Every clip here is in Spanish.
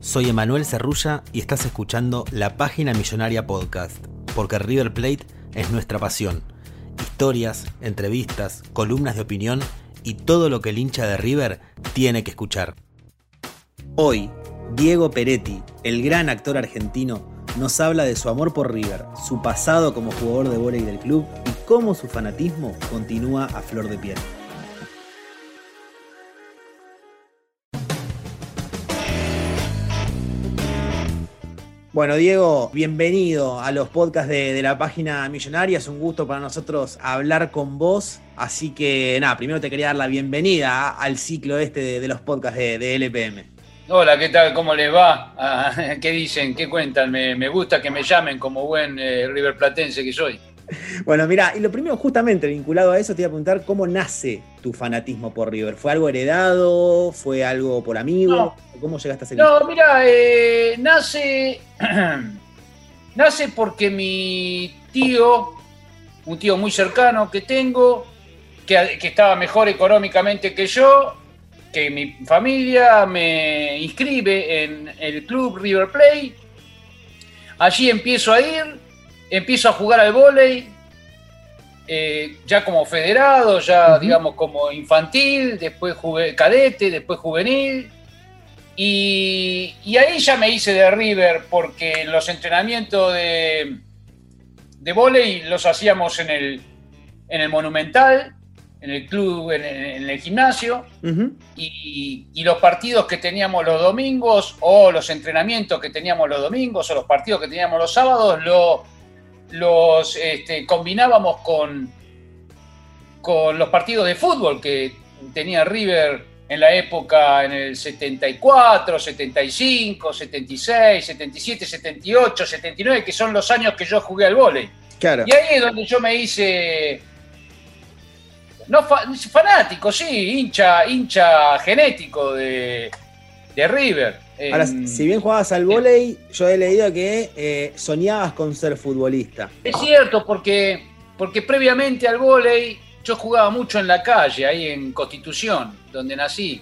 Soy Emanuel Cerrulla y estás escuchando la Página Millonaria Podcast, porque River Plate es nuestra pasión. Historias, entrevistas, columnas de opinión y todo lo que el hincha de River tiene que escuchar. Hoy, Diego Peretti, el gran actor argentino, nos habla de su amor por River, su pasado como jugador de vóley del club y cómo su fanatismo continúa a flor de piel. Bueno, Diego, bienvenido a los podcasts de, la página Millonaria. Es un gusto para nosotros hablar con vos. Así que, nada, primero te quería dar la bienvenida al ciclo este de, los podcasts de, LPM. Hola, ¿qué tal? ¿Cómo les va? Ah, ¿Qué dicen? ¿Qué cuentan? Me, gusta que me llamen como buen eh, River Platense que soy. Bueno, mira, y lo primero, justamente vinculado a eso, te iba a preguntar cómo nace tu fanatismo por River. ¿Fue algo heredado? ¿Fue algo por amigo? ¿Cómo llegaste a ser No, mira, eh, nace. nace porque mi tío, un tío muy cercano que tengo, que, que estaba mejor económicamente que yo, que mi familia me inscribe en el club River Plate. Allí empiezo a ir empiezo a jugar al vóley, eh, ya como federado, ya digamos como infantil, después jugué cadete, después juvenil. Y, ahí ya me hice de River porque los entrenamientos de, de vóley los hacíamos en el, en el Monumental, en el club, en, el gimnasio, y, y, los partidos que teníamos los domingos, o los entrenamientos que teníamos los domingos, o los partidos que teníamos los sábados, lo, los este, combinábamos con, con los partidos de fútbol que tenía River en la época en el 74, 75, 76, 77, 78, 79, que son los años que yo jugué al vóley. Y ahí es donde yo me hice no fanático, sí, hincha, hincha genético de, de River. Ahora, si bien jugabas al vóley, yo he leído que eh, soñabas con ser futbolista. Es cierto, porque, porque previamente al vóley yo jugaba mucho en la calle, ahí en Constitución, donde nací,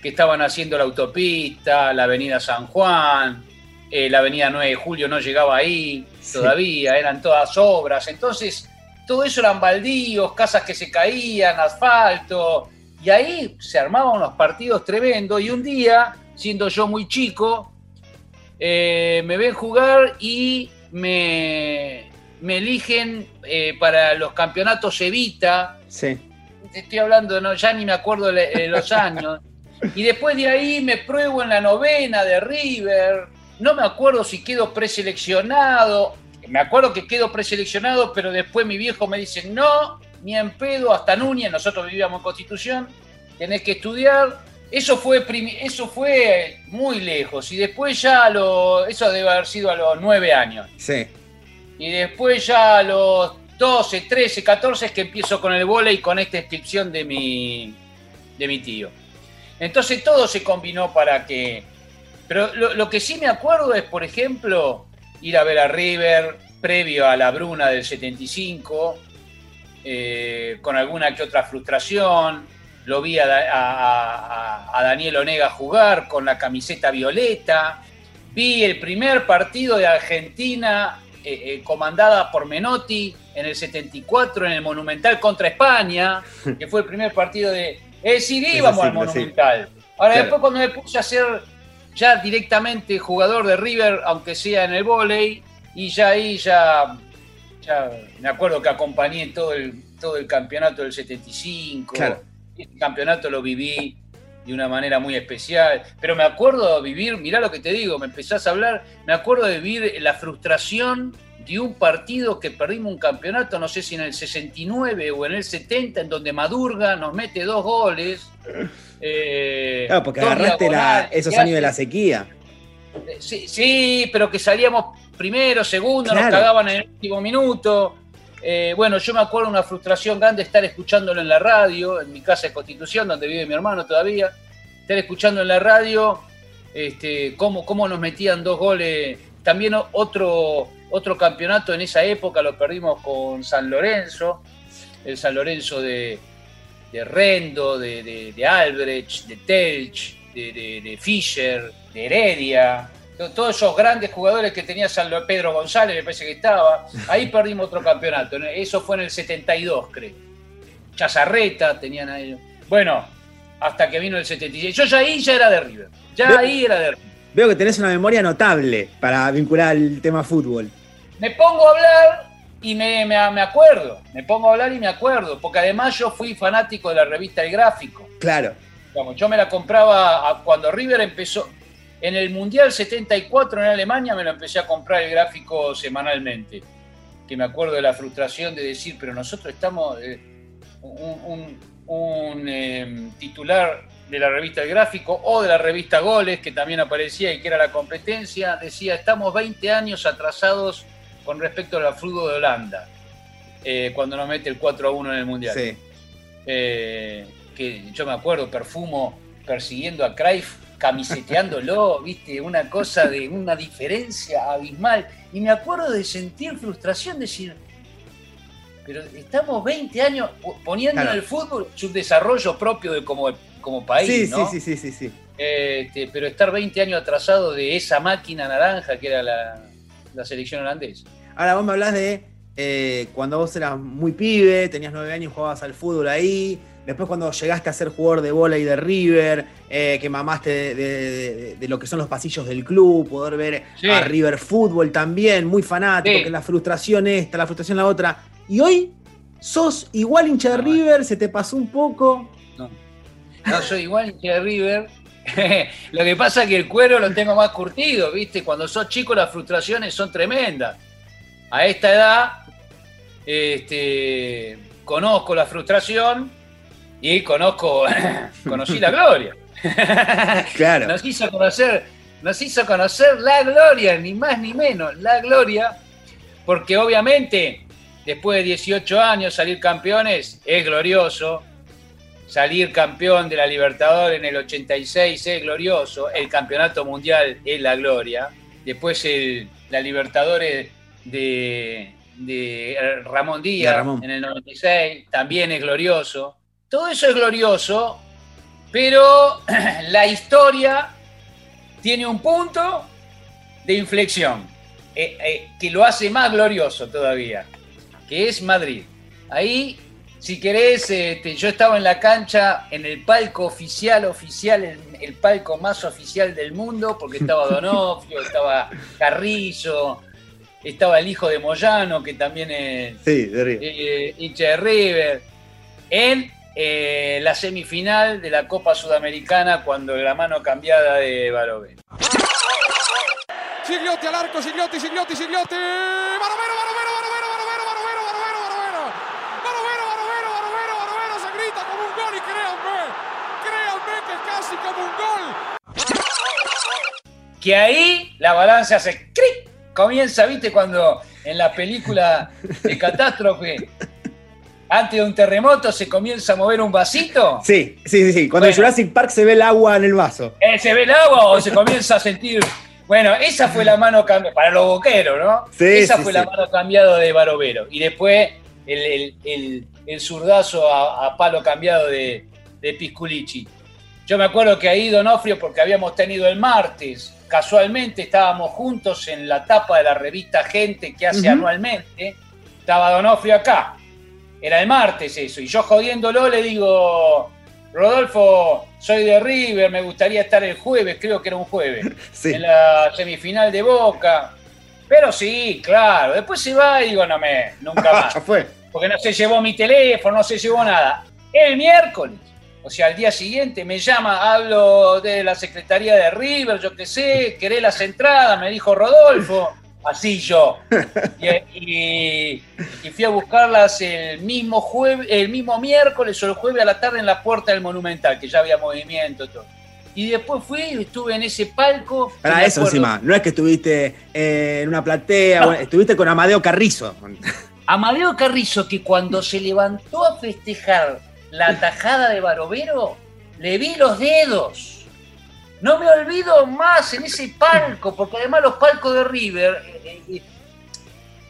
que estaban haciendo la autopista, la avenida San Juan, eh, la avenida 9 de Julio no llegaba ahí todavía, eran todas obras. Entonces, todo eso eran baldíos, casas que se caían, asfalto, y ahí se armaban unos partidos tremendos y un día siendo yo muy chico, eh, me ven jugar y me, me eligen eh, para los campeonatos Evita. Sí. Estoy hablando, no, ya ni me acuerdo de los años. Y después de ahí me pruebo en la novena de River. No me acuerdo si quedo preseleccionado. Me acuerdo que quedo preseleccionado, pero después mi viejo me dice, no, ni en pedo, hasta Núñez, nosotros vivíamos en Constitución, tenés que estudiar eso fue, eso fue muy lejos. Y después ya lo. Eso debe haber sido a los nueve años. Sí. Y después ya a los 12, 13, 14 es que empiezo con el volei con esta inscripción de mi, de mi tío. Entonces todo se combinó para que. Pero lo, que sí me acuerdo es, por ejemplo, ir a ver a River previo a la Bruna del 75, eh, con alguna que otra frustración lo vi a, Daniel Onega jugar con la camiseta violeta, vi el primer partido de Argentina eh, eh, comandada por Menotti en el 74 en el Monumental contra España, que fue el primer partido de... Es decir, íbamos al Monumental. Ahora después cuando me puse a hacer ya directamente jugador de River, aunque sea en el vóley, y ya ahí ya, ya me acuerdo que acompañé todo el, todo el campeonato del 75. Claro. Este campeonato lo viví de una manera muy especial, pero me acuerdo de vivir, mirá lo que te digo, me empezás a hablar, me acuerdo de vivir la frustración de un partido que perdimos un campeonato, no sé si en el 69 o en el 70, en donde Madurga nos mete dos goles. eh, Claro, porque agarraste la- esos años de la sequía. Sí, sí, pero que salíamos primero, segundo, Claro. nos cagaban en el último minuto. Eh, bueno, yo me acuerdo una frustración grande estar escuchándolo en la radio, en mi casa de Constitución, donde vive mi hermano todavía, estar escuchando en la radio este, cómo, cómo nos metían dos goles. También otro, otro campeonato en esa época lo perdimos con San Lorenzo, el San Lorenzo de, de Rendo, de, de, de Albrecht, de Telch, de, de- Fischer, de Heredia, todos esos grandes jugadores que tenía San Pedro González, me parece que estaba. Ahí perdimos otro campeonato. Eso fue en el 72, creo. Chazarreta tenían ahí. Bueno, hasta que vino el 76. Yo ya ahí ya era de River. Ya ahí era de River. Veo que tenés una memoria notable para vincular al tema fútbol. Me pongo a hablar y me, me- me acuerdo. Me pongo a hablar y me acuerdo. Porque además yo fui fanático de la revista El Gráfico. Claro. Digamos, yo me la compraba a- cuando River empezó. En el Mundial 74 en Alemania me lo empecé a comprar el gráfico semanalmente. Que me acuerdo de la frustración de decir, pero nosotros estamos. eh, un un- un, eh, titular de la revista El Gráfico o de la revista Goles, que también aparecía y que era la competencia, decía: estamos 20 años atrasados con respecto al fútbol de Holanda, eh, cuando nos mete el 4 a 1 en el Mundial Sí. eh, que yo me acuerdo, Perfumo persiguiendo a Cruyff, camiseteándolo, viste, una cosa de una diferencia abismal. Y me acuerdo de sentir frustración, decir, pero estamos 20 años poniendo Claro. en el fútbol su desarrollo propio de como, como país, Sí, ¿no? sí, sí, sí, sí, sí. Este, pero estar 20 años atrasado de esa máquina naranja que era la, la selección holandesa. Ahora vos me hablás de eh, cuando vos eras muy pibe, tenías nueve años, jugabas al fútbol ahí. Después cuando llegaste a ser jugador de bola y de River, eh, que mamaste de, de- de- de lo que son los pasillos del club, poder ver Sí. a River Fútbol también, muy fanático, Sí. que la frustración esta, la frustración la otra. Y hoy sos igual hincha de No, River, se te pasó un poco. No soy igual hincha de River. lo que pasa es que el cuero lo tengo más curtido, ¿viste? Cuando sos chico las frustraciones son tremendas. A esta edad, este, conozco la frustración y conozco, conocí la gloria. Claro. Nos hizo conocer, nos hizo conocer la gloria, ni más ni menos, la gloria, porque obviamente después de 18 años salir campeones es glorioso, salir campeón de la Libertadores en el 86 es glorioso, el campeonato mundial es la gloria, después el- la Libertadores de, de Ramón Díaz De Ramón. en el 96 también es glorioso. Todo eso es glorioso, pero la historia tiene un punto de inflexión eh, eh, que lo hace más glorioso todavía, que es Madrid. Ahí, si querés, este, yo estaba en la cancha, en el palco oficial, oficial, el, el palco más oficial del mundo, porque estaba Donofrio, estaba Carrillo, estaba el hijo de Moyano, que también es Sí, de River. eh, hincha de River, en eh, la semifinal de la Copa Sudamericana cuando la mano cambiada de Barovero. Gigliotti al arco, Gigliotti, Gigliotti, Gigliotti. Barovero, Barovero, Barovero, Barovero, Barovero, Barovero, Barovero. Barovero, Barovero, Barovero, Barovero. Se grita como un gol y créanme, créanme que es casi como un gol. Que ahí la balanza hace ¡cric! Comienza, ¿viste? Cuando en la película de catástrofe, antes de un terremoto, se comienza a mover un vasito. Sí, sí, sí, sí. Cuando en. Jurassic Park se ve el agua en el vaso. Eh, ¿Se ve el agua o se comienza a sentir? Bueno, esa fue la mano cambiada, para los boqueros, ¿no? Sí, esa sí, fue sí. la mano cambiada de Barovero. Y después el, el- el- el zurdazo a, a palo cambiado de, de Pisculici. Yo me acuerdo que ahí Donofrio, porque habíamos tenido el martes, casualmente estábamos juntos en la tapa de la revista Gente que hace anualmente, estaba Donofrio acá. Era el martes eso, y yo jodiéndolo le digo, Rodolfo, soy de River, me gustaría estar el jueves, creo que era un jueves, Sí. en la semifinal de Boca. Pero sí, claro, después se va y digo, no me, nunca más. fue. porque no se llevó mi teléfono, no se llevó nada. El miércoles, o sea, al día siguiente me llama, hablo de la Secretaría de River, yo qué sé, querés las entradas, me dijo Rodolfo, así yo. Y, y- y fui a buscarlas el mismo jueves, el mismo miércoles o el jueves a la tarde en la puerta del Monumental, que ya había movimiento y todo. Y después fui, estuve en ese palco. Para eso acuerdo- encima, no es que estuviste eh, en una platea, No. bueno, estuviste con Amadeo Carrizo. Amadeo Carrizo, que cuando se levantó a festejar la tajada de Barovero, le vi los dedos. No me olvido más en ese palco, porque además los palcos de River, eh, eh,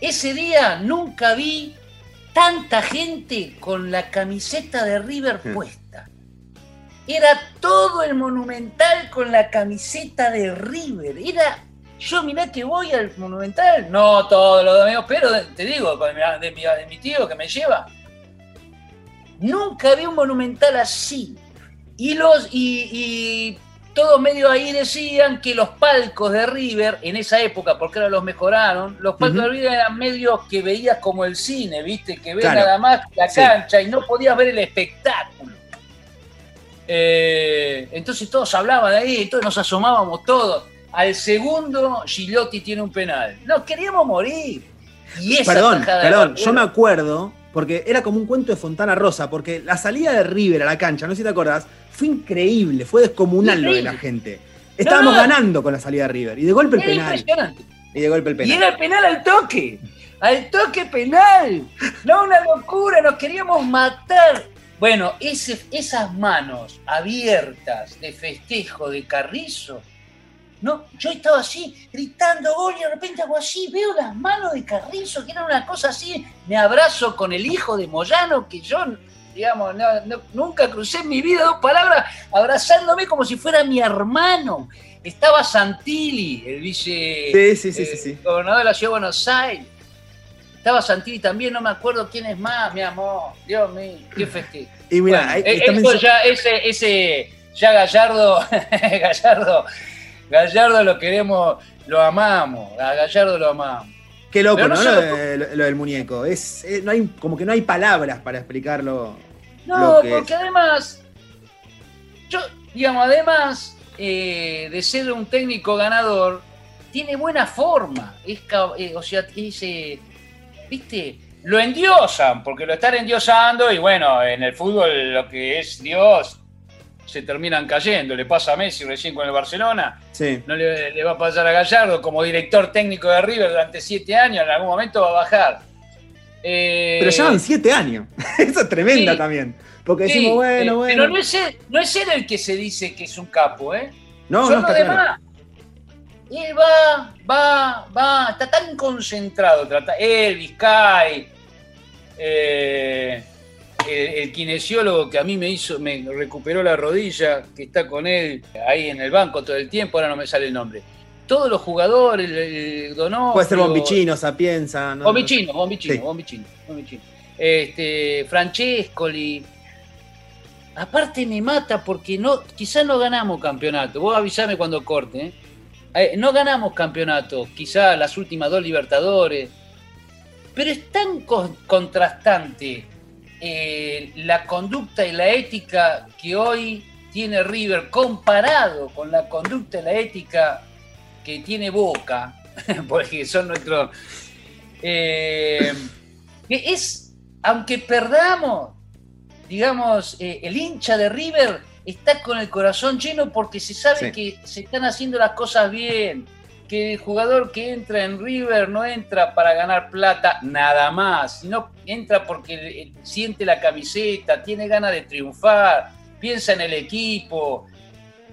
ese día nunca vi tanta gente con la camiseta de River Hmm. puesta. Era todo el monumental con la camiseta de River. Era yo mirá que voy al Monumental, no todos los domingos, pero te digo, de, mi, de mi tío que me lleva. Nunca vi un Monumental así. Y, los, y, y todos medio ahí decían que los palcos de River, en esa época, porque ahora los mejoraron, los palcos de River eran medios que veías como el cine, ¿viste? Que ves Claro. nada más la Sí. cancha y no podías ver el espectáculo. Eh, entonces todos hablaban de ahí, entonces nos asomábamos todos. Al segundo, Gigliotti tiene un penal. Nos queríamos morir. Y esa Perdón, perdón, yo me acuerdo, porque era como un cuento de Fontana Rosa, porque la salida de River a la cancha, no sé si te acordás, fue increíble, fue descomunal lo de la gente. Estábamos no. ganando con la salida de River, y de golpe el penal. impresionante. Y de golpe el Y penal. era el penal al toque. Al toque penal. No, una locura, nos queríamos matar. Bueno, ese- esas manos abiertas de festejo de Carrizo. No, yo estaba así, gritando gol y de repente hago así, veo las manos de Carrizo, que era una cosa así, me abrazo con el hijo de Moyano, que yo, digamos, no- no- nunca crucé en mi vida dos palabras, abrazándome como si fuera mi hermano. Estaba Santilli, el vice Sí, sí, sí, eh, sí, sí. gobernador de la ciudad de Buenos Aires. Estaba Santilli también, no me acuerdo quién es más, mi amor. Dios mío, qué festejo. Y mira, Bueno, eh, eso ya, ese, ese, ya Gallardo, Gallardo, Gallardo lo queremos, lo amamos, a Gallardo lo amamos. qué loco, no Lo, de- lo- lo del muñeco. Es, eh, no hay, como que no hay palabras para explicarlo. No, Lo que porque es. además, yo, digamos, además eh, de ser un técnico ganador, tiene buena forma. Es, eh, o sea, es, eh, ¿viste? Lo endiosan, porque lo están endiosando y bueno, en el fútbol lo que es Dios se terminan cayendo. Le pasa a Messi recién con el Barcelona, Sí. no le, le va a pasar a Gallardo como director técnico de River durante siete años, en algún momento va a bajar. Eh, Pero llevan siete años. Eso es tremenda sí. también. Porque Sí, decimos, bueno, eh, bueno. Pero no es, él, no es él el que se dice que es un capo, ¿eh? no, Son no los está claro. demás. Él va, va, va, está tan concentrado. Trata, él, Vizcay, eh, el, el kinesiólogo que a mí me hizo, me recuperó la rodilla, que está con él ahí en el banco todo el tiempo, ahora no me sale el nombre. Todos los jugadores, el, el Donofrio, Puede ser Bombichino, Sapienza. ¿no? Bombicino, Bombicino, Sí. Bombicino, Bombicino. Este, Francescoli. Aparte me mata porque no, quizás no ganamos campeonato. Vos avisame cuando corte. ¿eh? Eh, no ganamos campeonato, quizás las últimas dos Libertadores. Pero es tan con- contrastante eh, la conducta y la ética que hoy tiene River comparado con la conducta y la ética que tiene Boca, porque son nuestros... eh, que es, aunque perdamos, digamos, eh, el hincha de River está con el corazón lleno porque se sabe Sí. que se están haciendo las cosas bien, que el jugador que entra en River no entra para ganar plata nada más, sino entra porque eh, siente la camiseta, tiene ganas de triunfar, piensa en el equipo,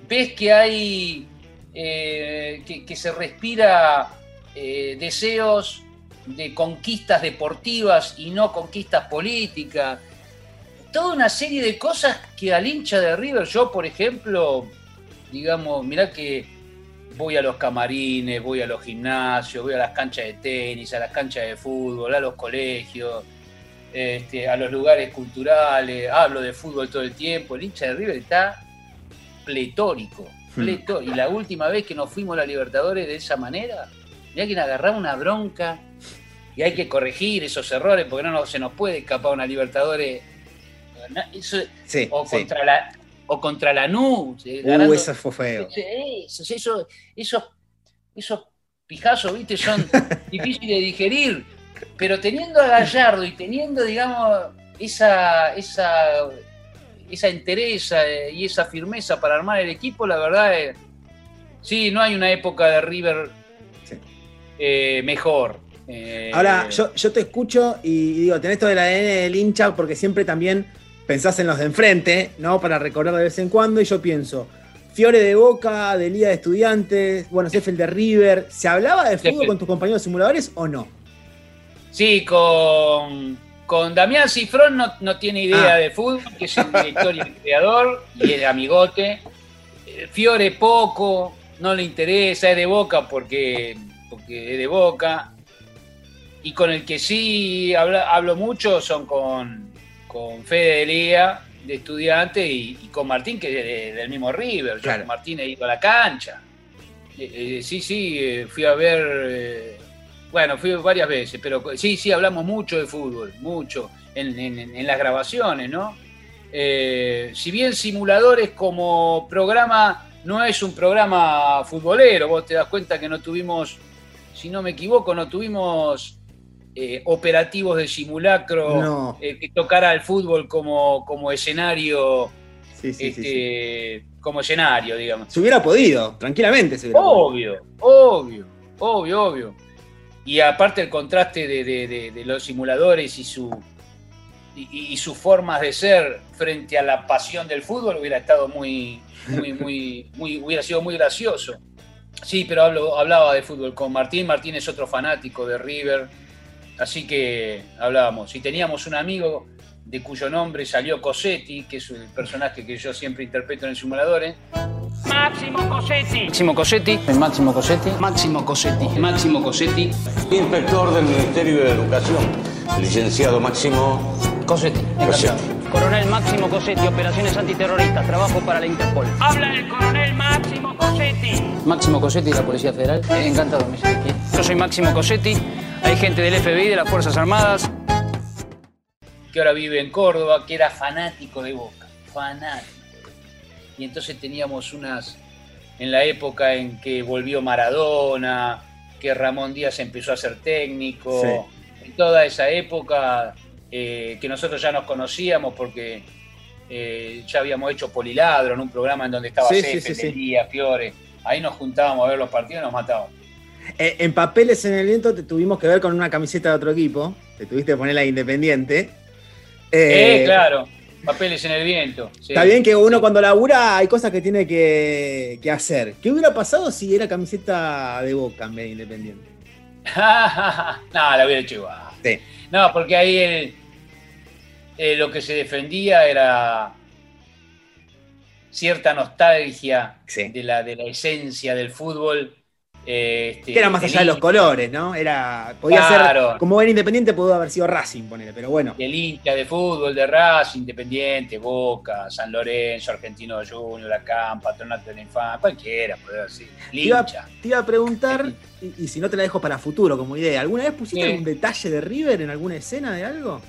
ves que hay, eh, que, se respira eh, deseos de conquistas deportivas y no conquistas políticas. Toda una serie de cosas que al hincha de River, yo por ejemplo, digamos, mirá que voy a los camarines, voy a los gimnasios, voy a las canchas de tenis, a las canchas de fútbol, a los colegios. este, a los lugares culturales, hablo de fútbol todo el tiempo. El hincha de River está pletórico. Pleto- Y la última vez que nos fuimos a la Libertadores de esa manera, ya que agarraba una bronca y hay que corregir esos errores porque no se nos puede escapar una Libertadores. Eso- Sí, o, sí. contra la, o contra la NU. Uh, eso fue feo. Esos, esos, esos, esos pijazos, ¿viste? Son difíciles de digerir. Pero teniendo a Gallardo y teniendo, digamos, esa, esa, esa entereza eh, y esa firmeza para armar el equipo, la verdad es. Sí, no hay una época de River Sí. eh, mejor. Eh, Ahora, yo, yo te escucho y digo, tenés todo el ADN del hincha porque siempre también pensás en los de enfrente, ¿no? Para recordar de vez en cuando y yo pienso, Fiore de Boca, de Liga de Estudiantes, bueno, Sheffield de River, ¿se hablaba de fútbol con tus compañeros simuladores o no? Sí, con, con Damián Cifrón no, no tiene idea Ah. de fútbol, que es el director y el creador, y es amigote. Eh, Fiore poco, no le interesa, es de boca porque, porque es de boca. Y con el que sí habla- hablo mucho son con, con Fede de Liga, de estudiante, y, y con Martín, que es de- del mismo River. Yo Claro. con Martín he ido a la cancha. Eh, eh, sí, sí, eh, fui a ver. bueno, fui varias veces, pero sí, sí, hablamos mucho de fútbol, mucho, en, en- en las grabaciones, ¿no? Eh, si bien simuladores como programa no es un programa futbolero, vos te das cuenta que no tuvimos, si no me equivoco, no tuvimos eh, operativos de simulacro No. eh, que tocara el fútbol como, como escenario, Sí, sí, sí, sí. este, como escenario, digamos. Se hubiera podido, tranquilamente se hubiera podido. Obvio, obvio, obvio, obvio. Y aparte el contraste de, de- de- de los simuladores y su y, y sus formas de ser frente a la pasión del fútbol hubiera estado muy, muy, muy, muy, hubiera sido muy gracioso. Sí, pero hablo, hablaba de fútbol con Martín. Martín es otro fanático de River. Así que hablábamos. Y teníamos un amigo de cuyo nombre salió Cosetti, que es el personaje que yo siempre interpreto en simuladores. Máximo Cosetti. Máximo Cosetti. Máximo Cosetti. Máximo Cosetti. Máximo Cosetti. Inspector del Ministerio de Educación, licenciado Máximo Cosetti. Cosetti. Coronel Máximo Cosetti, operaciones antiterroristas, trabajo para la Interpol. Habla el coronel Máximo Cosetti. Máximo Cosetti de la Policía Federal. Encantado, me aquí. Yo soy Máximo Cosetti. Hay gente del FBI, de las Fuerzas Armadas. que ahora vive en Córdoba, que era fanático de Boca, fanático. Y entonces teníamos unas, en la época en que volvió Maradona, que Ramón Díaz empezó a ser técnico, en toda esa época eh, que nosotros ya nos conocíamos porque eh, ya habíamos hecho Poliladro en un programa en donde estaba Sí, Cefe, sí, sí, sí. Melía, Fiore, ahí nos juntábamos a ver los partidos y nos matábamos. Eh, en papeles en el viento te tuvimos que ver con una camiseta de otro equipo, te tuviste que poner la Independiente. Eh, claro, papeles en el viento. sí. Está bien que uno cuando labura hay cosas que tiene que, que hacer. ¿Qué hubiera pasado si era camiseta de Boca en vez de Independiente? no, la hubiera hecho igual. Sí. No, porque ahí el- eh, lo que se defendía era cierta nostalgia Sí. de, la, de la esencia del fútbol. Este, Que era más allá de los colores, ¿no? Era, podía Claro. ser, como era Independiente, pudo haber sido Racing, ponele, pero bueno. Del hincha de fútbol, de Racing, Independiente, Boca, San Lorenzo, Argentino Junior, Acá, Patronato de la Infancia, cualquiera, puede decir. Te iba, te iba a preguntar, y, y si no te la dejo para futuro como idea, ¿alguna vez pusiste Sí. algún detalle de River en alguna escena de algo?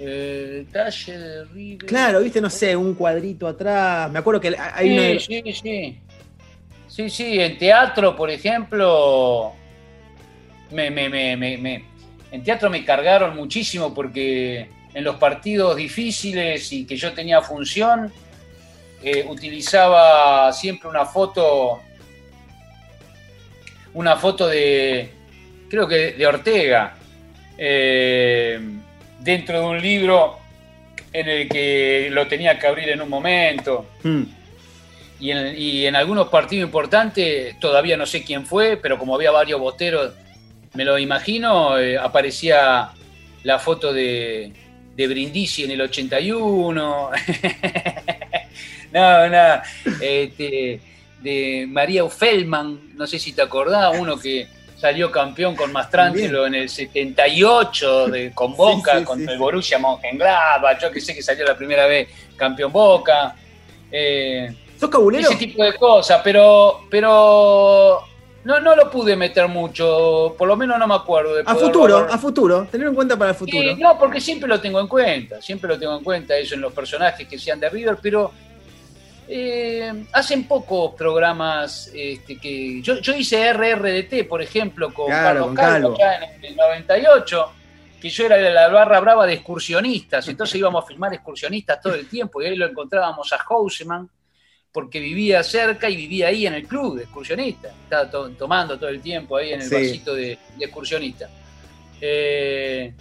Eh, detalle de River. Claro, viste, no sé, un cuadrito atrás. Me acuerdo que hay una. de- Sí, sí, sí. Sí, en teatro, por ejemplo, me- me- me- me- en teatro me cargaron muchísimo porque en los partidos difíciles y que yo tenía función, eh, utilizaba siempre una foto, una foto de, creo que de Ortega, eh, dentro de un libro en el que lo tenía que abrir en un momento Mm. Y en, y en algunos partidos importantes, todavía no sé quién fue, pero como había varios boteros, me lo imagino, eh, aparecía la foto de, de Brindisi en el 81. no, no, este, de María Feldman, no sé si te acordás, uno que, salió campeón con Mastrangelo en el 78 de, con Boca, Sí, sí, contra sí, el. Borussia Mönchengladbach, yo que sé que salió la primera vez campeón Boca. Eh, ¿Sos cabulero? ese tipo de cosas, pero, pero no, no lo pude meter mucho, por lo menos no me acuerdo. De A futuro, a futuro. Tenerlo en cuenta para el futuro. Sí, no, porque siempre lo tengo en cuenta, siempre lo tengo en cuenta eso en los personajes que sean de River, pero eh, hacen pocos programas este, que. Yo, yo hice RRDT, por ejemplo, con Claro, Carlos Calvo, ya en el 98, que yo era de la barra brava de excursionistas, entonces íbamos a filmar excursionistas todo el tiempo, y ahí lo encontrábamos a Houseman, porque vivía cerca y vivía ahí en el club de excursionistas. Estaba to- tomando todo el tiempo ahí en el Sí. vasito de, de excursionista. Eh,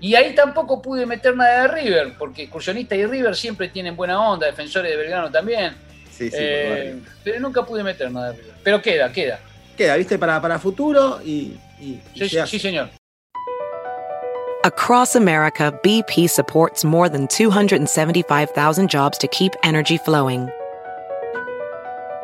y ahí tampoco pude meter nada de River, porque excursionista y River siempre tienen buena onda, defensores de Belgrano también. Sí, sí, Eh, pero nunca pude meter nada de River. Pero queda, queda. Queda, viste, para, para futuro y. y- y Sí, se hace. sí, señor. Across America, BP supports more than 275,000 jobs to keep energy flowing.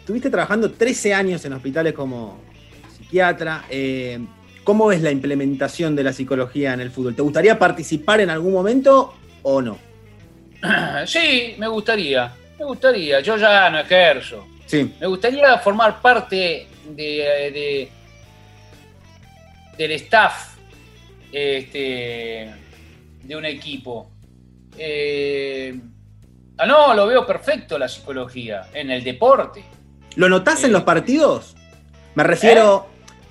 Estuviste trabajando 13 años en hospitales como psiquiatra. eh, ¿Cómo ves la implementación de la psicología en el fútbol? ¿Te gustaría participar en algún momento o no? Sí, me gustaría. Me gustaría. Yo ya no ejerzo. Sí. Me gustaría formar parte de, de- del staff este, de un equipo. Eh, ah, no, lo veo perfecto la psicología en el deporte. ¿Lo notás en Eh. los partidos? Me refiero,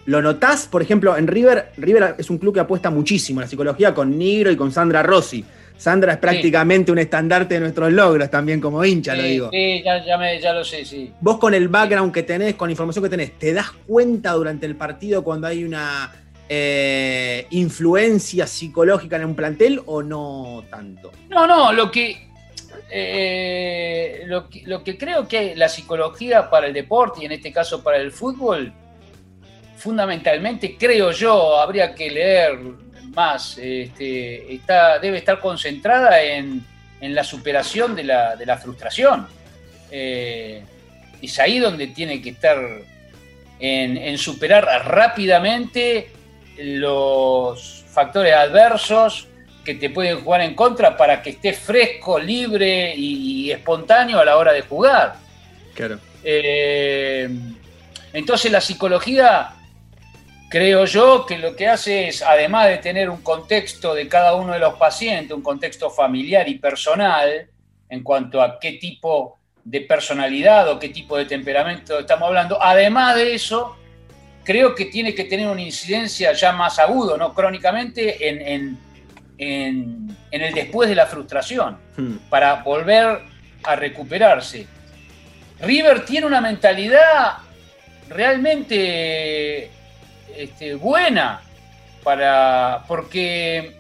¿lo notás, por ejemplo, en River? River es un club que apuesta muchísimo a la psicología con Nigro y con Sandra Rossi. Sandra es prácticamente un estandarte de nuestros logros también como hincha, lo digo. sí, ya, ya me- ya lo sé, sí. Vos con el background que tenés, con la información que tenés, ¿te das cuenta durante el partido cuando hay una eh, influencia psicológica en un plantel o no tanto? No, no, lo que, eh, lo que creo que la psicología para el deporte y en este caso para el fútbol, fundamentalmente creo yo, habría que leer más, este, debe estar concentrada en, en la superación de la, de la frustración. Eh, es ahí donde tiene que estar en superar rápidamente los factores adversos que te pueden jugar en contra para que estés fresco, libre y, y espontáneo a la hora de jugar. Claro. Eh, entonces la psicología, creo yo, que lo que hace es, además de tener un contexto de cada uno de los pacientes, un contexto familiar y personal, en cuanto a qué tipo de personalidad o qué tipo de temperamento estamos hablando, además de eso, creo que tiene que tener una incidencia ya más agudo, ¿no? Crónicamente en, en- en, en el después de la frustración, Hmm. para volver a recuperarse. River tiene una mentalidad realmente este, buena para porque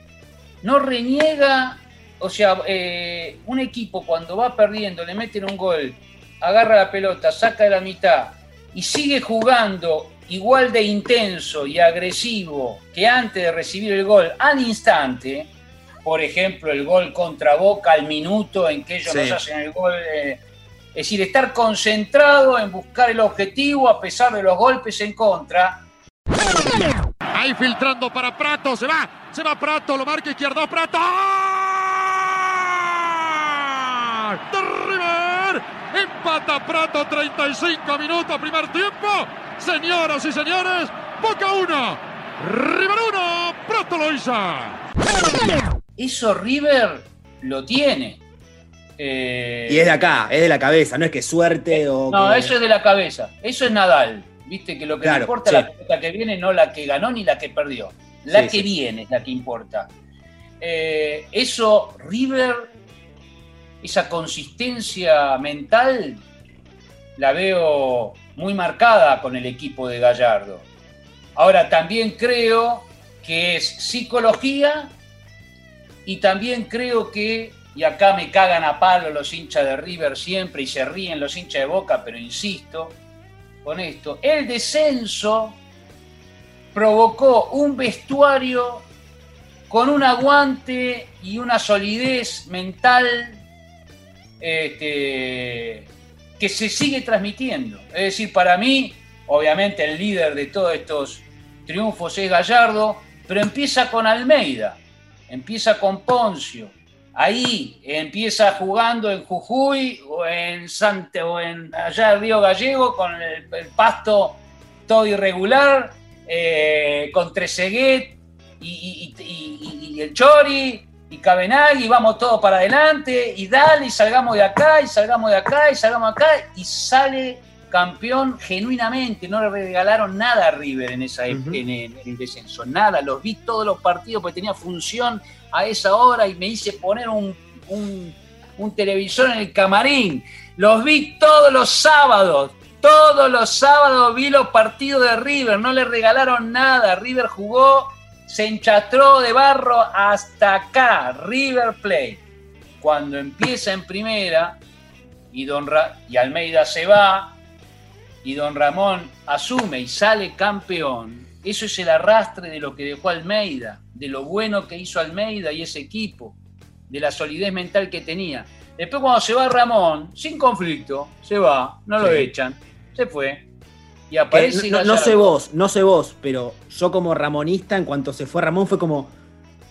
no reniega, o sea, eh, un equipo cuando va perdiendo, le meten un gol, agarra la pelota, saca de la mitad y sigue jugando igual de intenso y agresivo que antes de recibir el gol al instante, por ejemplo, el gol contra Boca al minuto en que ellos Sí. nos hacen el gol, eh, es decir, estar concentrado en buscar el objetivo a pesar de los golpes en contra, Ahí filtrando para Prato, se va, se va Prato, lo marca izquierdo, Prato. De empata Prato, 35 minutos, primer tiempo. Señoras y señores, Boca 1, River 1, Prato lo hizo. eso River lo tiene. Eh, Y es de acá, es de la cabeza, no es que suerte o. No, que- eso es de la cabeza. Eso es Nadal. Viste que lo que Claro, importa sí. es la pelota que viene, no la que ganó ni la que perdió. La Sí, que sí. viene es la que importa. Eh, eso, River, esa consistencia mental, la veo muy marcada con el equipo de Gallardo. Ahora, también creo que es psicología y también creo que, y acá me cagan a palo los hinchas de River siempre y se ríen los hinchas de Boca, pero insisto con esto, el descenso provocó un vestuario con un aguante y una solidez mental este, que se sigue transmitiendo. Es decir, para mí, obviamente el líder de todos estos triunfos es Gallardo, pero empieza con Almeida, empieza con Poncio. Ahí empieza jugando en Jujuy o en Sante o en allá en Río Gallego con el, pasto todo irregular, eh, con y- y el Chori y Cabenagui, vamos todos para adelante y dale y salgamos de acá y salgamos de acá y salgamos de acá y sale campeón genuinamente, no le regalaron nada a River en, esa, en, el, en el descenso, nada, los vi todos los partidos porque tenía función a esa hora y me hice poner un, un- un televisor en el camarín, los vi todos los sábados, todos los sábados vi los partidos de River, no le regalaron nada, River jugó, se enchastró de barro hasta acá, River Plate. Cuando empieza en primera y, Don Ra- y Almeida se va y Don Ramón asume y sale campeón, eso es el arrastre de lo que dejó Almeida, de lo bueno que hizo Almeida y ese equipo, de la solidez mental que tenía. Después cuando se va Ramón, sin conflicto, se va, no lo echan, se fue. Y que aparece no, no sé vos, no sé vos, pero yo como ramonista, en cuanto se fue Ramón, fue como,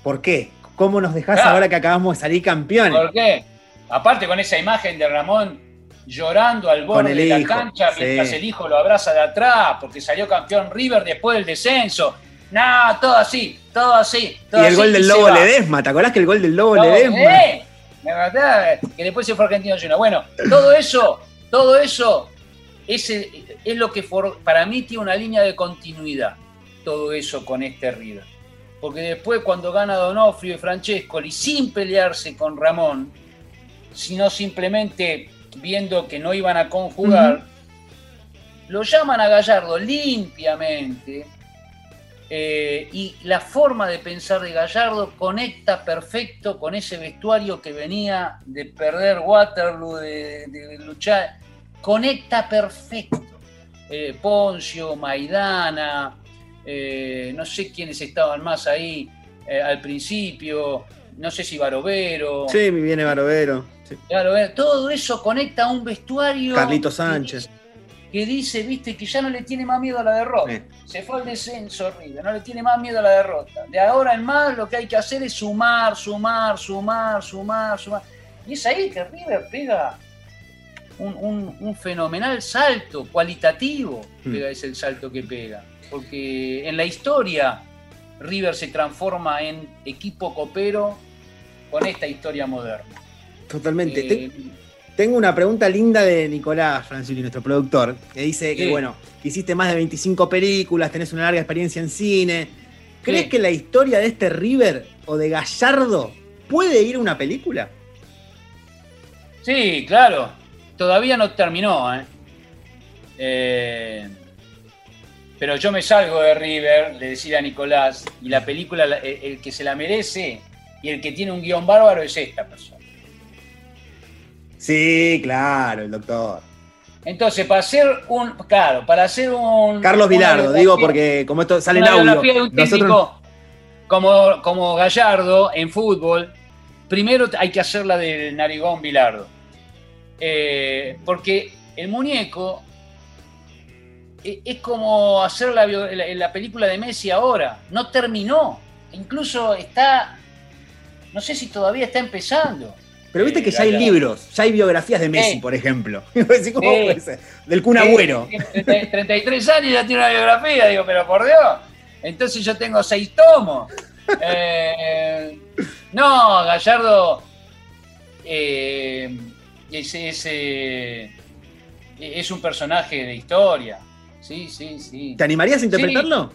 ¿por qué? ¿Cómo nos dejás Claro. ahora que acabamos de salir campeones? ¿Por qué? Aparte con esa imagen de Ramón llorando al borde de la hijo, cancha sí. mientras el hijo lo abraza de atrás porque salió campeón River después del descenso. No, todo así, todo así. Y el así, gol del Lobo. Ledesma, ¿te acordás que el gol del Lobo Ledesma? ¡Eh! Que después se fue Argentino Junior. Bueno, todo eso, todo eso ese, es lo que for- para mí tiene una línea de continuidad. Todo eso con este River. Porque después cuando gana Donofrio y Francescoli sin pelearse con Ramón, sino simplemente viendo que no iban a conjugar, lo llaman a Gallardo limpiamente eh, y la forma de pensar de Gallardo conecta perfecto con ese vestuario que venía de perder Waterloo, de, de luchar, conecta perfecto. Eh, Poncio, Maidana, eh, no sé quiénes estaban más ahí eh, al principio, no sé si Barovero. Sí, me viene Barovero. sí. Eh, todo eso conecta a un vestuario. Carlito que Sánchez. dice- Que dice, viste, que ya no le tiene más miedo a la derrota. Sí. Se fue al descenso River, no le tiene más miedo a la derrota. De ahora en más lo que hay que hacer es sumar, sumar, sumar, sumar, sumar. Y es ahí que River pega un, un- un fenomenal salto cualitativo. Mm. Pega ese el salto que pega. Porque en la historia River se transforma en equipo copero con esta historia moderna. Totalmente. Eh, Te- Tengo una pregunta linda de Nicolás Francini, nuestro productor, que dice que, bueno, hiciste más de 25 películas, tenés una larga experiencia en cine. ¿Crees que la historia de este River o de Gallardo puede ir a una película? Sí, claro. Todavía no terminó, ¿eh? Eh, pero yo me salgo de River, le decía a Nicolás, y la película, el, el que se la merece y el que tiene un guion bárbaro es esta persona. Sí, claro, el doctor. Entonces, para hacer un. Claro, para hacer un. Carlos Vilardo, digo, porque como esto sale en audio. de un técnico nosotros- como, como Gallardo en fútbol, primero hay que hacerla del narigón Bilardo. Eh, porque el muñeco eh, es como hacer la, la- la película de Messi ahora. No terminó. Incluso está. No sé si todavía está empezando. Pero viste que Eh, ya hay libros, ya hay biografías de Messi, Sí. por ejemplo. Del Kun Agüero. tiene 30 33 años ya tiene una biografía, digo, pero por Dios. Entonces yo tengo seis tomos. Eh, no, Gallardo eh, es, es, eh, es un personaje de historia. Sí, sí, sí. ¿Te animarías a interpretarlo?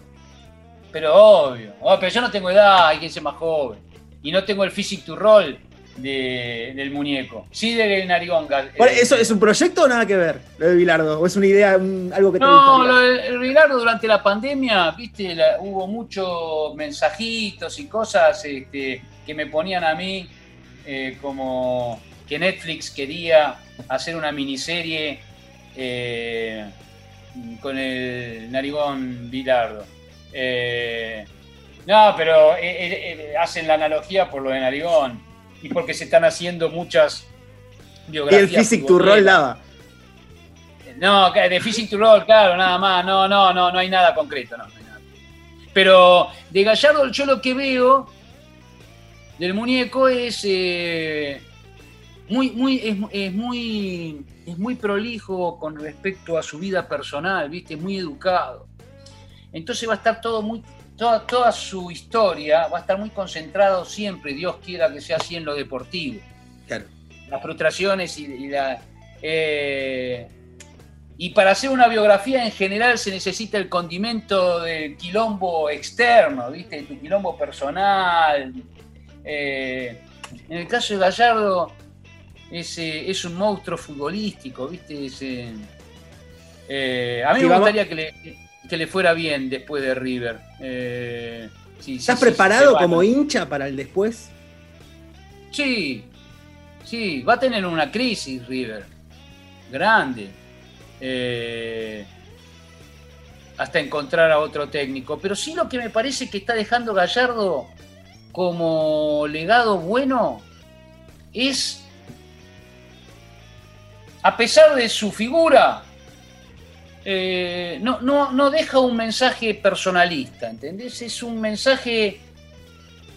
Pero obvio. Oh, pero yo no tengo edad, hay quien sea más joven. Y no tengo el physic to roll de- del muñeco. Sí del narigón. Eh, ¿Eso es un proyecto o nada que ver, lo de Bilardo? ¿O es una idea, un- algo que te No, lo de Bilardo durante la pandemia, viste, la- hubo muchos mensajitos y cosas este, que me ponían a mí eh, como que Netflix quería hacer una miniserie eh, con el narigón Bilardo. Eh, no, pero eh, hacen la analogía por lo de narigón y porque se están haciendo muchas Y biografías. el Physic to Roll daba. No, de Physic to Roll, claro, nada más. No, no, no, no hay nada concreto, no, no hay nada. Pero de Gallardo, yo lo que veo del muñeco es eh, muy, muy, es, es muy, es muy prolijo con respecto a su vida personal, ¿viste? Es muy educado. Entonces va a estar todo muy, toda, toda su historia va a estar muy concentrado siempre, Dios quiera que sea así en lo deportivo Claro. las frustraciones y, y la. eh, y para hacer una biografía en general se necesita el condimento del quilombo externo, ¿viste? Tu quilombo personal. Eh, en el caso de Gallardo, es, eh, es un monstruo futbolístico, ¿viste? Es, eh, a mí Sí, me gustaría que le, que le fuera bien después de River. Eh, sí, ¿Estás sí, preparado como hincha para el después? Sí, sí, va a tener una crisis River. Grande. Eh, hasta encontrar a otro técnico. Pero sí lo que me parece que está dejando Gallardo como legado bueno es, a pesar de su figura, eh, no, no, no deja un mensaje personalista, ¿entendés? Es un mensaje,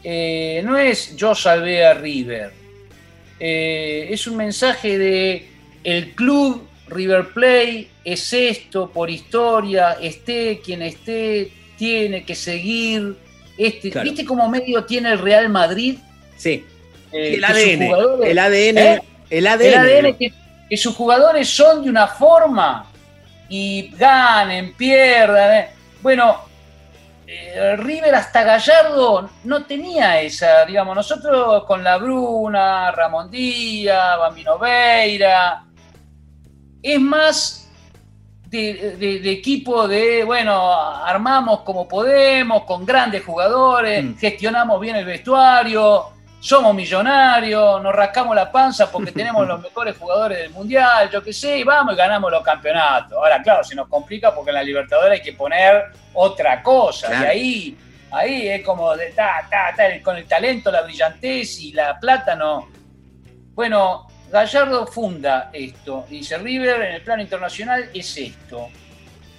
eh, no es yo salvé a River, eh, es un mensaje de el club River Play es esto por historia, esté quien esté, tiene que seguir. Este, Claro. ¿Viste cómo medio tiene el Real Madrid? Sí. El ADN. El ADN. El ADN. el ADN que, que sus jugadores son de una forma y ganen, pierdan. eh. Bueno, eh, River hasta Gallardo no tenía esa, digamos, nosotros con la Bruna, Ramón Díaz, Bambino Veira, es más de, de- de equipo de, bueno, armamos como podemos, con grandes jugadores, Mm. gestionamos bien el vestuario, somos millonarios, nos rascamos la panza porque tenemos los mejores jugadores del mundial, yo qué sé, y vamos y ganamos los campeonatos. Ahora, claro, se nos complica porque en la Libertadores hay que poner otra cosa, Claro. y ahí, ahí es como de ta, ta, ta, con el talento, la brillantez y la plata no. Bueno, Gallardo funda esto, dice River en el plano internacional es esto.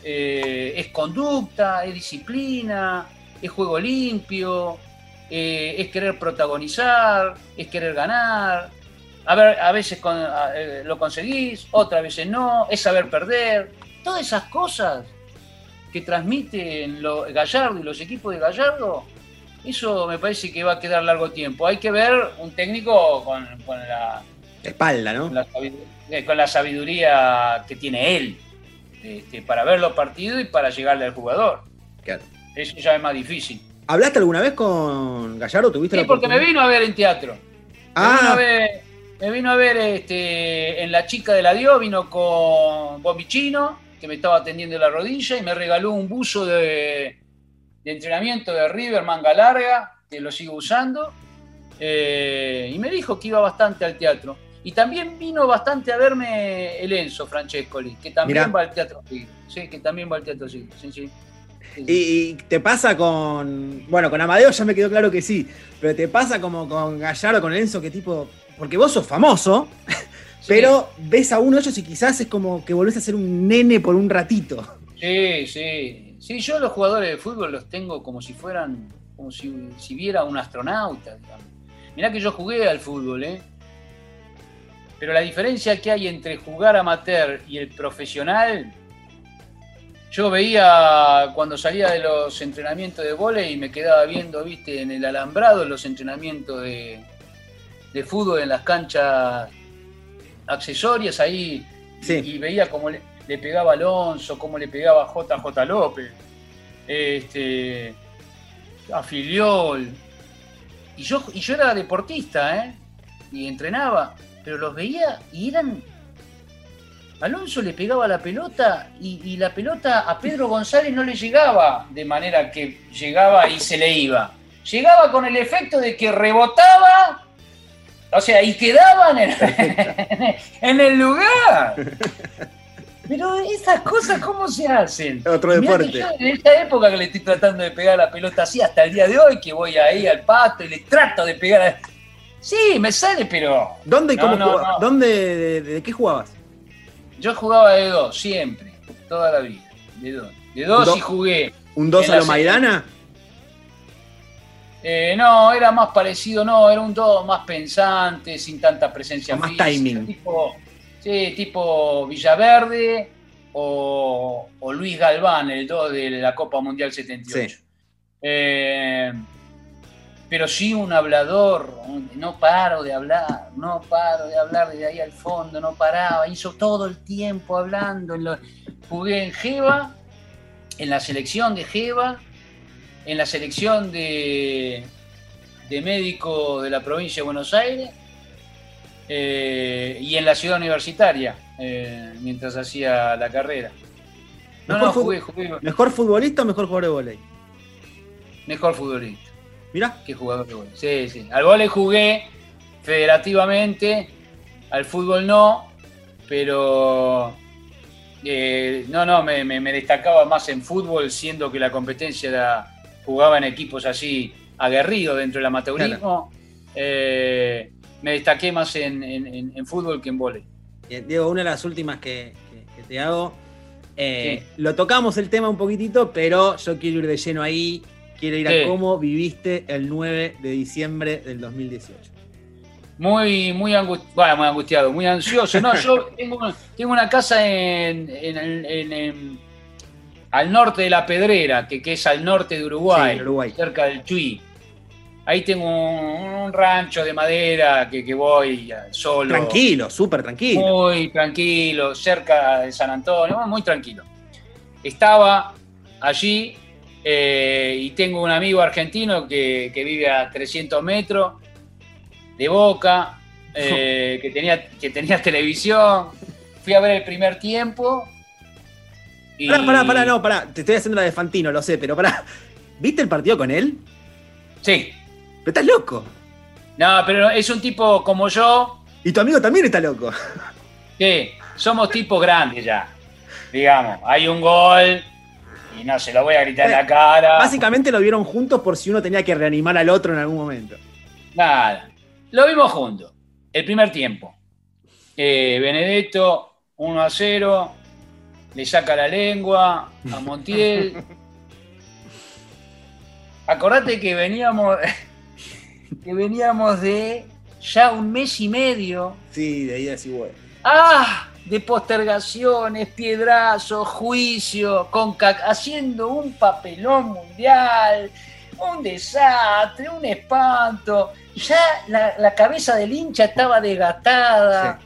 Eh, es conducta, es disciplina, es juego limpio, eh, es querer protagonizar, es querer ganar. A, ver, a veces con- a- eh, lo conseguís, otras veces no, es saber perder. Todas esas cosas que transmiten lo- Gallardo y los equipos de Gallardo, eso me parece que va a quedar largo tiempo. Hay que ver un técnico con, con la, Espalda, ¿no? con la sabidu- eh, con la sabiduría que tiene él este, para ver los partidos y para llegarle al jugador. Claro. Eso ya es más difícil. ¿Hablaste alguna vez con Gallardo? ¿Tuviste Sí, la porque me vino a ver en teatro. Me Ah. vino a ver, me vino a ver este, en La Chica de la Dio, vino con Bomichino, que me estaba atendiendo la rodilla, y me regaló un buzo de, de entrenamiento de River, manga larga, que lo sigo usando. eh, y me dijo que iba bastante al teatro. Y también vino bastante a verme el Enzo Francescoli, que también Mirá. va al teatro. Sí, sí, que también va al teatro, sí. sí, sí. Y, y te pasa con. Bueno, con Amadeo ya me quedó claro que sí. Pero te pasa como con Gallardo, con Enzo, que tipo. Porque vos sos famoso, pero ves a uno de ellos y quizás es como que volvés a ser un nene por un ratito. Sí, sí. Sí, yo los jugadores de fútbol los tengo como si fueran, como si, si viera un astronauta, digamos. Mirá que yo jugué al fútbol, ¿eh? Pero la diferencia que hay entre jugar amateur y el profesional, yo veía cuando salía de los entrenamientos de vóley y me quedaba viendo, viste, en el alambrado los entrenamientos de, de fútbol en las canchas accesorias ahí Sí. y, y veía cómo le, le pegaba Alonso, cómo le pegaba JJ López, este, a Filiol. Y yo, y yo era deportista, ¿eh? Y entrenaba, pero los veía y eran. Alonso le pegaba la pelota y, y la pelota a Pedro González no le llegaba de manera que llegaba y se le iba. Llegaba con el efecto de que rebotaba, o sea, y quedaba en el, en el lugar. Pero esas cosas, ¿cómo se hacen? Otro deporte. yo en esta época que le estoy tratando de pegar la pelota así hasta el día de hoy, que voy ahí al pasto y le trato de pegar. a- Sí, me sale, pero. ¿Dónde y No, cómo no. ¿Dónde, de, de qué jugabas? Yo jugaba de dos, siempre, toda la vida. De dos. De dos Do- y jugué. ¿Un 2 En a la lo Maidana? Eh, no, era más parecido, no, era un dos más pensante, sin tanta presencia Con más física, timing. Tipo, sí, tipo Villaverde o, o Luis Galván, el 2 de la Copa Mundial 78. Sí. Eh, pero sí un hablador, no paro de hablar, no paro de hablar desde ahí al fondo, no paraba, hizo todo el tiempo hablando. en lo- jugué en Jeva, en la selección de Jeva, en la selección de, de médico de la provincia de Buenos Aires eh, y en la ciudad universitaria, eh, mientras hacía la carrera. No, Mejor no, jugué, jugué. ¿Mejor futbolista o mejor jugador de volei? Mejor futbolista. Mirá. ¿Qué jugador de vóley? Sí, sí. Al vóley jugué federativamente, al fútbol no, pero eh, no, no, me, me- me destacaba más en fútbol, siendo que la competencia era, jugaba en equipos así aguerridos dentro del amateurismo. Eh, me destaqué más en, en- en- en fútbol que en vóley. Bien, Diego, una de las últimas que, que- que te hago. eh, Lo tocamos el tema un poquitito, pero yo quiero ir de lleno ahí. Quiero ir Sí. a cómo viviste el 9 de diciembre del 2018. Muy, muy angustiado, bueno, muy angustiado, muy ansioso. No, yo tengo, tengo una casa en, en- en- en- al norte de La Pedrera, que, que es al norte de Uruguay, Sí, Uruguay. cerca del Chuy. Ahí tengo un, un rancho de madera que, que voy solo. Tranquilo, súper tranquilo. Muy tranquilo, cerca de San Antonio, muy tranquilo. Estaba allí eh, y tengo un amigo argentino que, que vive a 300 metros de Boca, eh, que, tenía, que tenía televisión. Fui a ver el primer tiempo. Y... Pará, pará, pará, no, pará. Te estoy haciendo la de Fantino, lo sé, pero pará. ¿Viste el partido con él? Sí. Pero estás loco. No, pero es un tipo como yo, Y tu amigo también está loco. que somos tipos grandes ya. Digamos, hay un gol y no se lo voy a gritar en la cara. Básicamente lo vieron juntos por si uno tenía que reanimar al otro en algún momento. Nada. Lo vimos juntos. El primer tiempo. Eh, Benedetto, 1 a 0. Le saca la lengua a Montiel. Acordate que veníamos. Que veníamos de ya un mes y medio. Sí, de ahí así, güey. ¡Ah! De postergaciones, piedrazos, juicio, con ca- haciendo un papelón mundial, un desastre, un espanto. Ya la, la cabeza del hincha estaba desgastada.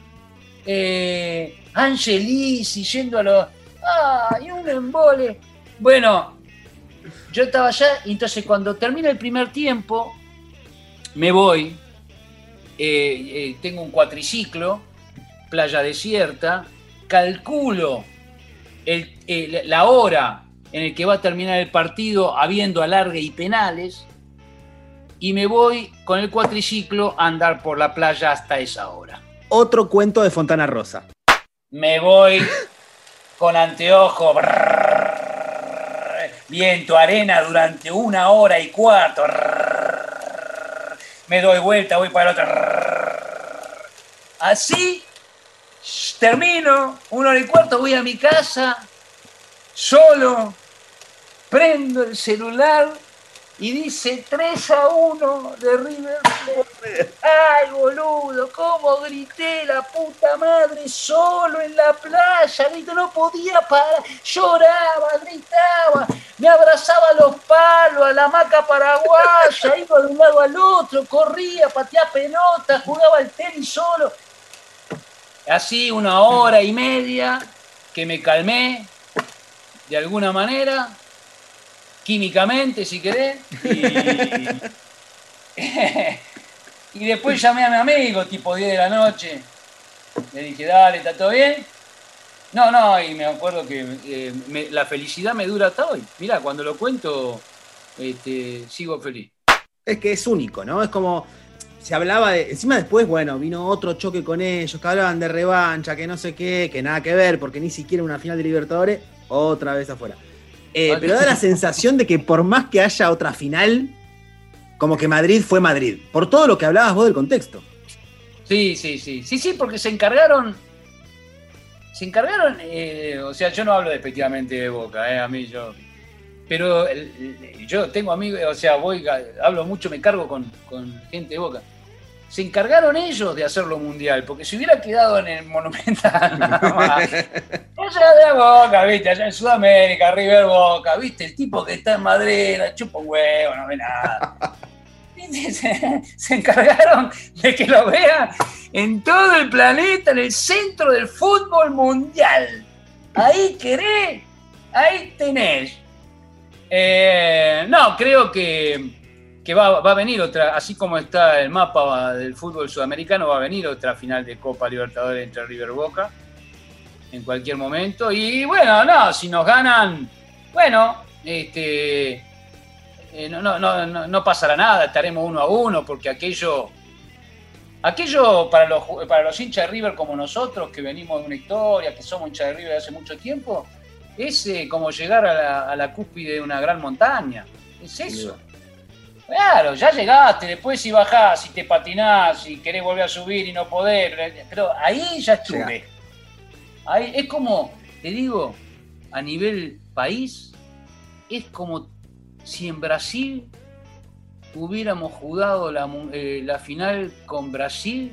Eh, Angelisi yendo a los. ¡Ah! Y un embole. Bueno, yo estaba allá y entonces cuando termina el primer tiempo, me voy, eh, eh, tengo un cuatriciclo, playa desierta, calculo el- el- la hora en el que va a terminar el partido habiendo alargue y penales, y me voy con el cuatriciclo a andar por la playa hasta esa hora. Otro cuento de Fontana Rosa. Me voy con anteojo, brrr, viento, arena durante una hora y cuarto. brrr, Me doy vuelta, voy para el otro. brrr. Así termino, una hora cuarto, voy a mi casa, solo, prendo el celular y dice 3 a 1 de River Plate. Ay, boludo, cómo grité la puta madre solo en la playa, grito, no podía parar, lloraba, gritaba, me abrazaba a los palos, a la hamaca paraguaya, iba de un lado al otro, corría, pateaba pelota, jugaba al tenis solo. Así una hora y media que me calmé de alguna manera, químicamente si querés, y, después llamé a mi amigo tipo 10 de la noche, le dije, dale, ¿está todo bien? No, no, y me acuerdo que eh, la felicidad me dura hasta hoy. Mira, cuando lo cuento, este, sigo feliz. Es que es único, ¿no? Es como. Se hablaba de. Encima después, bueno, vino otro choque con ellos, que hablaban de revancha, que no sé qué, que nada que ver, porque ni siquiera una final de Libertadores, otra vez afuera. Eh, pero da la sensación de que por más que haya otra final, como que Madrid fue Madrid. Por todo lo que hablabas vos del contexto. Sí, sí, sí. Sí, sí, porque se encargaron. Se encargaron. eh, o sea, yo no hablo despectivamente de Boca, eh, a mí yo. Pero yo tengo amigos, o sea, voy, hablo mucho, me cargo con, con gente de Boca. Se encargaron ellos de hacerlo mundial, porque si hubiera quedado en el Monumental. Allá de Boca, viste, allá en Sudamérica, River Boca, viste, el tipo que está en Madrid, la chupa huevo, no ve nada. Se, encargaron de que lo vean en todo el planeta, en el centro del fútbol mundial. Ahí querés, ahí tenés. Eh, no, creo que, que va, va a venir otra, así como está el mapa del fútbol sudamericano, va a venir otra final de Copa Libertadores entre River Boca en cualquier momento. Y bueno, no, si nos ganan, bueno, este, eh, no, no, no, no, pasará nada, estaremos uno a uno, porque aquello, aquello para los, para los hinchas de River como nosotros, que venimos de una historia, que somos hinchas de River de hace mucho tiempo, es eh, como llegar a la, a la cúspide de una gran montaña. Es eso. Claro, ya llegaste, después si bajás, si te patinás, si querés volver a subir y no podés, pero ahí ya estuve. Ahí, es como, te digo, a nivel país, es como si en Brasil hubiéramos jugado la, eh, la final con Brasil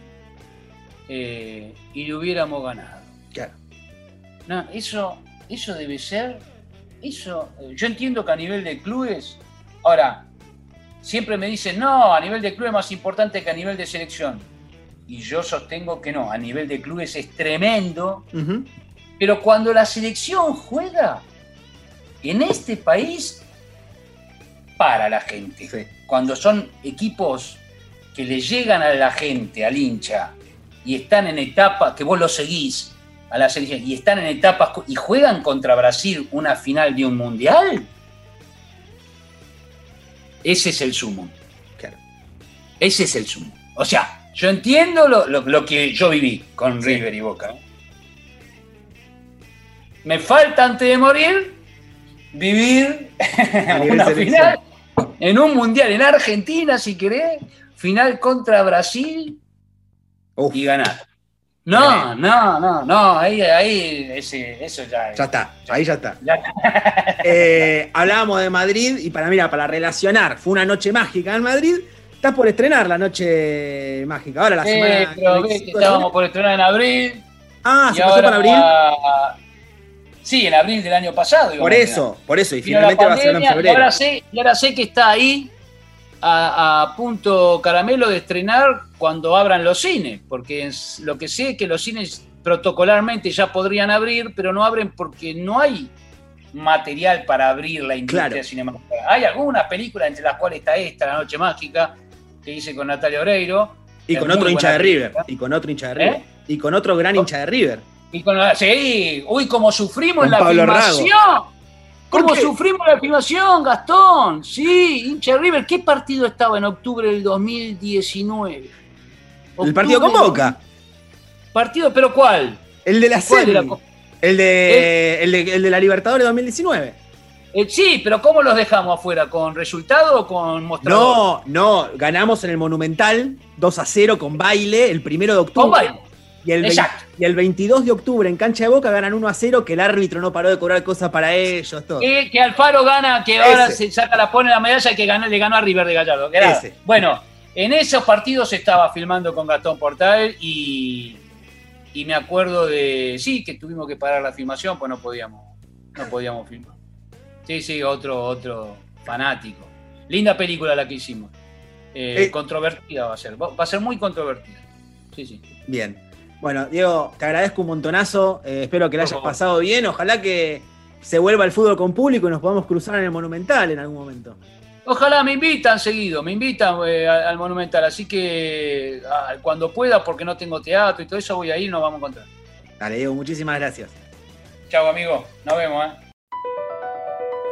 eh, y le hubiéramos ganado. Claro. No, eso, eso debe ser, eso, eh, yo entiendo que a nivel de clubes, ahora, siempre me dicen, no, a nivel de clubes es más importante que a nivel de selección. Y yo sostengo que no, a nivel de clubes es tremendo, pero cuando la selección juega en este país, para la gente. Cuando son equipos que le llegan a la gente, al hincha, y están en etapas, que vos lo seguís a la selección, y están en etapas y juegan contra Brasil una final de un mundial, ese es el sumo. Ese es el sumo. O sea, yo entiendo lo, lo- lo que yo viví con River y Boca. ¿eh? Me falta antes de morir vivir una final en un mundial en Argentina, si querés, final contra Brasil y ganar. No, no, no, no, ahí, ahí, ese, eso ya. Ya está, ahí ya está. Ya está. Eh, hablábamos de Madrid y para, mira, para relacionar, fue una noche mágica en Madrid. Estás por estrenar la noche mágica. Ahora la Sí, semana. pero ves que 25 de estábamos por estrenar en abril. Ah, ¿se pasó para abril? Sí, en abril del año pasado. Por eso, por eso. Y finalmente va a ser en febrero. Y ahora sé, y ahora sé que está ahí a, a punto caramelo de estrenar cuando abran los cines, porque es- lo que sé es que los cines protocolarmente ya podrían abrir, pero no abren porque no hay material para abrir la industria Claro. cinematográfica. Hay algunas películas, entre las cuales está esta, La Noche Mágica, que hice con Natalia Oreiro. Y con otro hincha de River. Y con otro hincha de ¿Eh? River. Y con otro gran hincha de River. Y con sí, uy, como sufrimos en la Pablo filmación. ¿Por ¿Cómo sufrimos la filmación, Gastón? Sí, hincha de River. ¿Qué partido estaba en octubre del 2019? El partido con Boca. ¿Partido, pero cuál? El de la ¿Cuál semi. de la co- El de, el de, el de la Libertadores 2019. Eh, sí, pero ¿cómo los dejamos afuera? ¿Con resultado o con mostrador? No, no, ganamos en el Monumental 2 a 0 con baile el primero de octubre. Con baile. Y el, vein- Exacto. y el 22 de octubre en cancha de Boca ganan 1 a 0 que el árbitro no paró de cobrar cosas para ellos. Todo. Que, que Alfaro gana, que ahora Ese. se saca la pone la medalla que ganó, le ganó a River de Gallardo. Bueno, en esos partidos estaba filmando con Gastón Portal y, y me acuerdo de. Sí, que tuvimos que parar la filmación, pues no podíamos, no podíamos filmar. Sí, sí, otro, otro fanático. Linda película la que hicimos. Eh, Eh. Controvertida va a ser. Va a ser muy controvertida. Sí, sí. Bien. Bueno, Diego, te agradezco un montonazo. eh, espero que la hayas pasado bien. Ojalá que se vuelva el fútbol con público y nos podamos cruzar en el Monumental en algún momento. Ojalá me invitan seguido, me invitan eh, al, al Monumental, así que ah, cuando pueda, porque no tengo teatro y todo eso, voy a ir y nos vamos a encontrar. Dale, Diego, muchísimas gracias. Chao, amigo, nos vemos, ¿eh?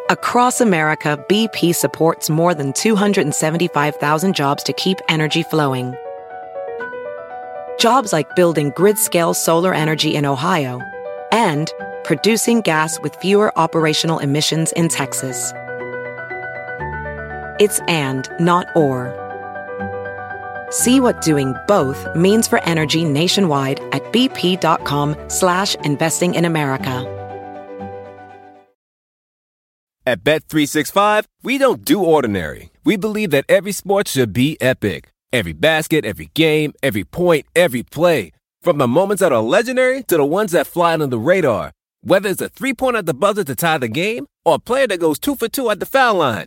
Across America, BP supports more than 275,000 jobs to keep energy flowing. Jobs like building grid scale solar energy in Ohio and producing gas with fewer operational emissions in Texas. It's and, not or. See what doing both means for energy nationwide at bp.com slash investing in America. At Bet365, we don't do ordinary. We believe that every sport should be epic. Every basket, every game, every point, every play. From the moments that are legendary to the ones that fly under the radar. Whether it's a three pointer at the buzzer to tie the game or a player that goes two for two at the foul line.